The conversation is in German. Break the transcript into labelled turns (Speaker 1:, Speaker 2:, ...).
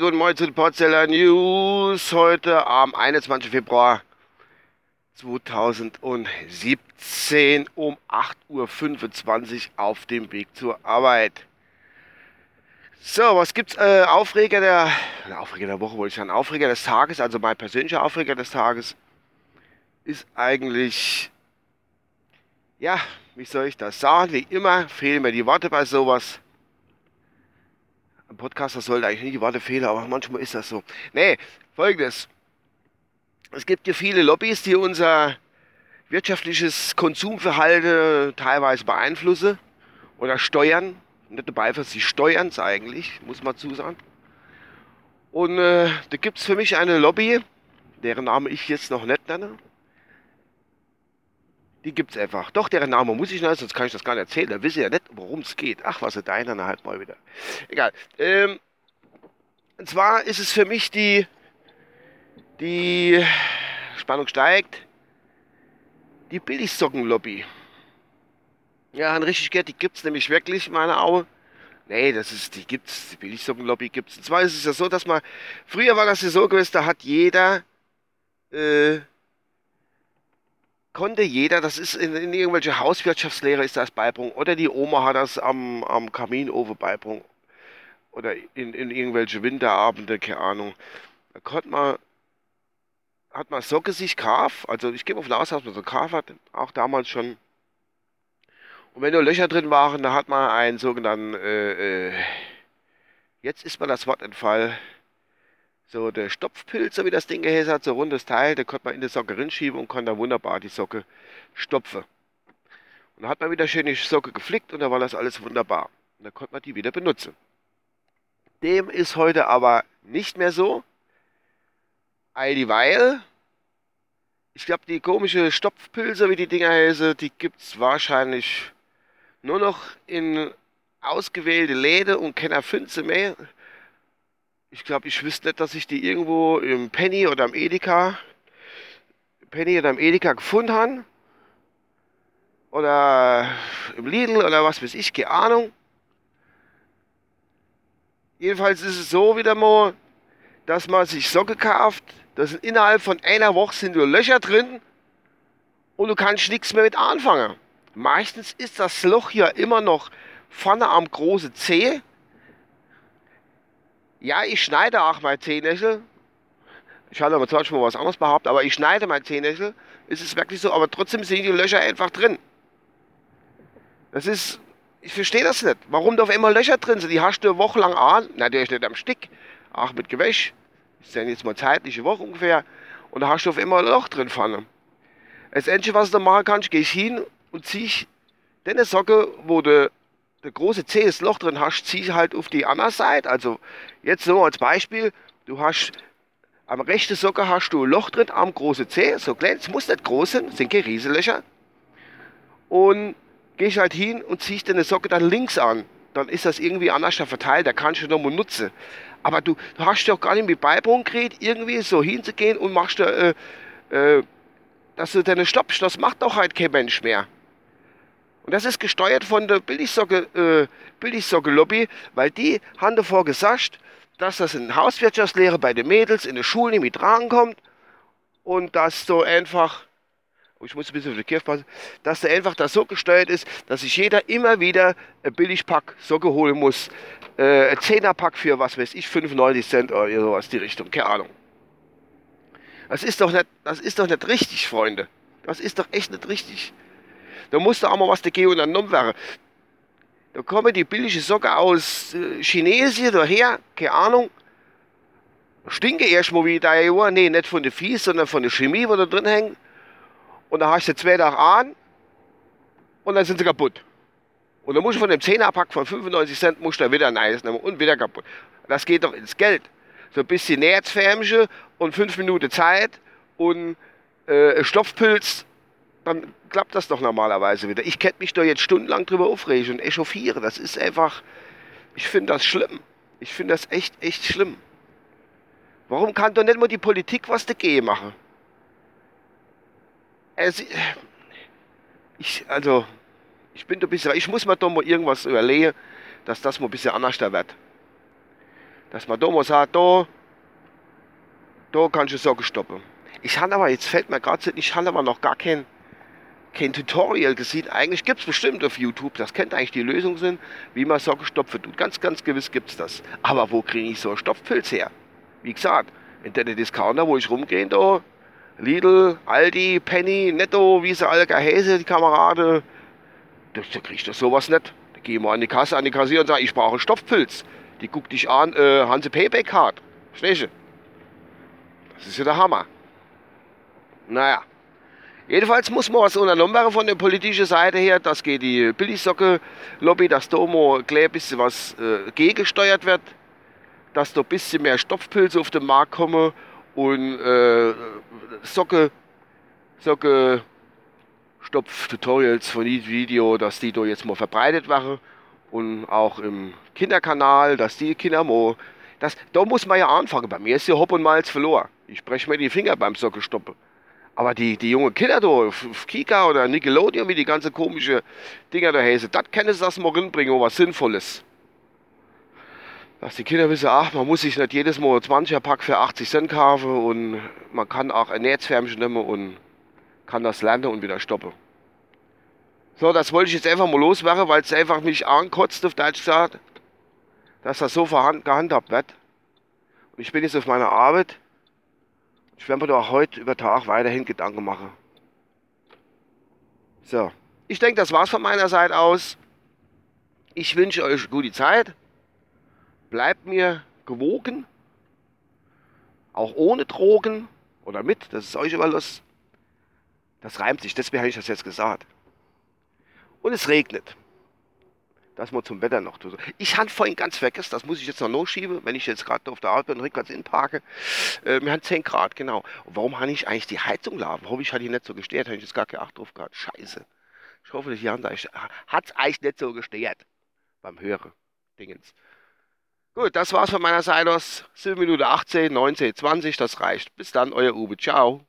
Speaker 1: Guten Morgen zu den Porzellan News. Heute am 21. Februar 2017 um 8.25 Uhr auf dem Weg zur Arbeit. So, was gibt's? Äh, Aufreger der, Aufreger der Woche wollte ich sagen, Aufreger des Tages, also mein persönlicher Aufreger des Tages ist eigentlich, ja, wie soll ich das sagen? Wie immer fehlen mir die Worte bei sowas. Ein Podcaster sollte eigentlich nicht die Worte fehlen, aber manchmal ist das so. Nee, folgendes. Es gibt ja viele Lobbys, die unser wirtschaftliches Konsumverhalten teilweise beeinflussen oder steuern. Nicht beeinflussen, sie steuern es eigentlich, muss man zusagen. Und äh, da gibt es für mich eine Lobby, deren Name ich jetzt noch nicht nenne. Die gibt es einfach. Doch, deren Name muss ich nennen, sonst kann ich das gar nicht erzählen. Da wissen ja nicht, worum es geht. Ach, was ist deiner halt mal wieder. Egal. Ähm, und zwar ist es für mich die, die Spannung steigt, die Billigsockenlobby. Ja, han richtig gehört, die gibt es nämlich wirklich in meiner Augen. Nee, das ist, die gibt's, die Billigsockenlobby gibt's. Und zwar ist es ja so, dass man, früher war das ja so gewesen, da hat jeder, äh, konnte jeder, das ist in, in irgendwelche Hauswirtschaftslehre ist das beibringen, oder die Oma hat das am, am Kaminofen beibringen, oder in, in irgendwelche Winterabende, keine Ahnung. Da konnte man, hat man Socke sich Kaf, also ich gehe mal von aus, dass man so Kaf hat, auch damals schon. Und wenn nur Löcher drin waren, da hat man einen sogenannten, äh, äh, jetzt ist man das Wort entfall, so der Stopfpilz, so wie das Ding geheißen hat, so rundes Teil, da konnte man in die Socke rinschieben und konnte da wunderbar die Socke stopfen. Und dann hat man wieder schön die Socke geflickt und da war das alles wunderbar. Und dann konnte man die wieder benutzen. Dem ist heute aber nicht mehr so. All dieweil, ich glaube, die komische Stopfpilze, wie die Dinger heißen, die gibt es wahrscheinlich nur noch in ausgewählte Läden und keiner Fünze mehr. Ich glaube, ich wüsste nicht, dass ich die irgendwo im Penny oder im Edeka, Penny oder im Edeka gefunden habe. Oder im Lidl oder was weiß ich, keine Ahnung. Jedenfalls ist es so wieder mal, dass man sich Socke kauft. Da sind innerhalb von einer Woche sind nur Löcher drin und du kannst nichts mehr mit anfangen. Meistens ist das Loch ja immer noch vorne am großen Zeh ja, ich schneide auch mein Zehennägel. Ich hatte aber zwar schon mal was anderes behauptet, aber ich schneide mein Zehennägel. Ist es wirklich so, aber trotzdem sind die Löcher einfach drin. Das ist, ich verstehe das nicht. Warum da auf einmal Löcher drin sind? Die hast du eine Woche lang an, natürlich nicht am Stick, auch mit Gewäsch. Ist ja jetzt mal zeitliche Woche ungefähr. Und da hast du auf einmal ein Loch drin vorne. Das Einzige, was du machen kannst, gehe ich hin und ziehe deine Socke, wo du der große C das Loch drin hast, zieh halt auf die andere Seite. Also jetzt so als Beispiel, du hast am rechten Socke hast du ein Loch drin am großen C, so klein, es muss nicht groß sein, sind keine Riesenlöcher. Und ich halt hin und ziehe deine Socke dann links an. Dann ist das irgendwie anders verteilt, da kannst du nochmal nutzen. Aber du, du hast doch gar nicht mit Beibruch geredet, irgendwie so hinzugehen und machst da, äh, äh, dass du deine stoppst. Das macht doch halt kein Mensch mehr. Und das ist gesteuert von der Billigsocke, äh, Billigsocke-Lobby, weil die haben davor gesagt, dass das in Hauswirtschaftslehre bei den Mädels in der Schule nicht mit rankommt und dass so einfach, oh, ich muss ein bisschen auf die Kirche passen, dass da einfach das so gesteuert ist, dass sich jeder immer wieder ein Billigpack Socke holen muss. Äh, ein Zehnerpack für, was weiß ich, 95 Cent oder sowas, die Richtung, keine Ahnung. Das ist doch nicht, das ist doch nicht richtig, Freunde. Das ist doch echt nicht richtig. Da muss da auch mal was dagegen unternommen werden. Da kommen die billige Socken aus äh, Chinesien daher, keine Ahnung. Stinke erstmal wie da Jahr. Nee, nicht von der Fies, sondern von der Chemie, die da drin hängt. Und da hast du zwei Tage an und dann sind sie kaputt. Und dann musst du von dem 10er-Pack von 95 Cent musst du wieder ein Eis nehmen und wieder kaputt. Das geht doch ins Geld. So ein bisschen Nerzfärmchen und fünf Minuten Zeit und äh, Stoffpilz dann klappt das doch normalerweise wieder. Ich könnte mich da jetzt stundenlang drüber aufregen und echauffieren. Das ist einfach, ich finde das schlimm. Ich finde das echt, echt schlimm. Warum kann doch nicht mal die Politik was dagegen machen? Es, ich, also, ich bin da ein bisschen, ich muss mir doch mal irgendwas überlegen, dass das mal ein bisschen anders da wird. Dass man da mal sagt, da, da kannst du Socken stoppen. Ich habe aber, jetzt fällt mir gerade ich habe aber noch gar kein, kein Tutorial gesehen. Eigentlich gibt es bestimmt auf YouTube, das könnte eigentlich die Lösung sein, wie man Socken stopfen tut. Ganz, ganz gewiss gibt es das. Aber wo kriege ich so einen Stopfpilz her? Wie gesagt, in den Discounter, wo ich rumgehe, da, Lidl, Aldi, Penny, Netto, wie sie alle gehäse, die Kameraden, da, da krieg ich das sowas nicht. Da gehe ich mal an die Kasse, an die Kassier und sage, ich brauche einen Stopfpilz. Die guckt dich an, äh, Hanse Payback Card. Verstehst Das ist ja der Hammer. Naja. Jedenfalls muss man was unternommen werden von der politischen Seite her. Das geht die Billigsocke-Lobby, dass da mal ein bisschen was äh, gegengesteuert wird. Dass da ein bisschen mehr Stopfpilze auf den Markt kommen und äh, Socke, Socke Stopf-Tutorials von Video, dass die da jetzt mal verbreitet werden und auch im Kinderkanal, dass die Kinder mal, das, da muss man ja anfangen. Bei mir ist ja Hopp und Malz verloren. Ich breche mir die Finger beim Sockelstoppen. Aber die, die jungen Kinder da Kika oder Nickelodeon, wie die ganze komische Dinger da heißen, das können sie das mal reinbringen, was Sinnvolles. Dass die Kinder wissen, ach, man muss sich nicht jedes Mal 20er Pack für 80 Cent kaufen und man kann auch ein Netzfärmchen nehmen und kann das lernen und wieder stoppen. So, das wollte ich jetzt einfach mal loswerden, weil es einfach mich ankotzt, auf Deutsch gesagt, dass das so gehandhabt wird. Und ich bin jetzt auf meiner Arbeit. Ich werde mir da heute über Tag weiterhin Gedanken machen. So, ich denke, das war's von meiner Seite aus. Ich wünsche euch gute Zeit. Bleibt mir gewogen. Auch ohne Drogen oder mit, das ist euch überlassen. Das reimt sich, deswegen habe ich das jetzt gesagt. Und es regnet. Das mal zum Wetter noch. Ich habe vorhin ganz vergessen, das muss ich jetzt noch losschieben, wenn ich jetzt gerade auf der Arbeit bin rückwärts inparke. Äh, wir haben 10 Grad, genau. Und warum habe ich eigentlich die Heizung laufen? Hoffe ich, hat die nicht so gestört, habe ich jetzt gar keine Acht drauf gehabt. Scheiße. Ich hoffe, dass die Hand hat es eigentlich nicht so gestört beim Hören. Dingens. Gut, das war's von meiner Seite aus. 7 Minuten 18, 19, 20, das reicht. Bis dann, euer Uwe. Ciao.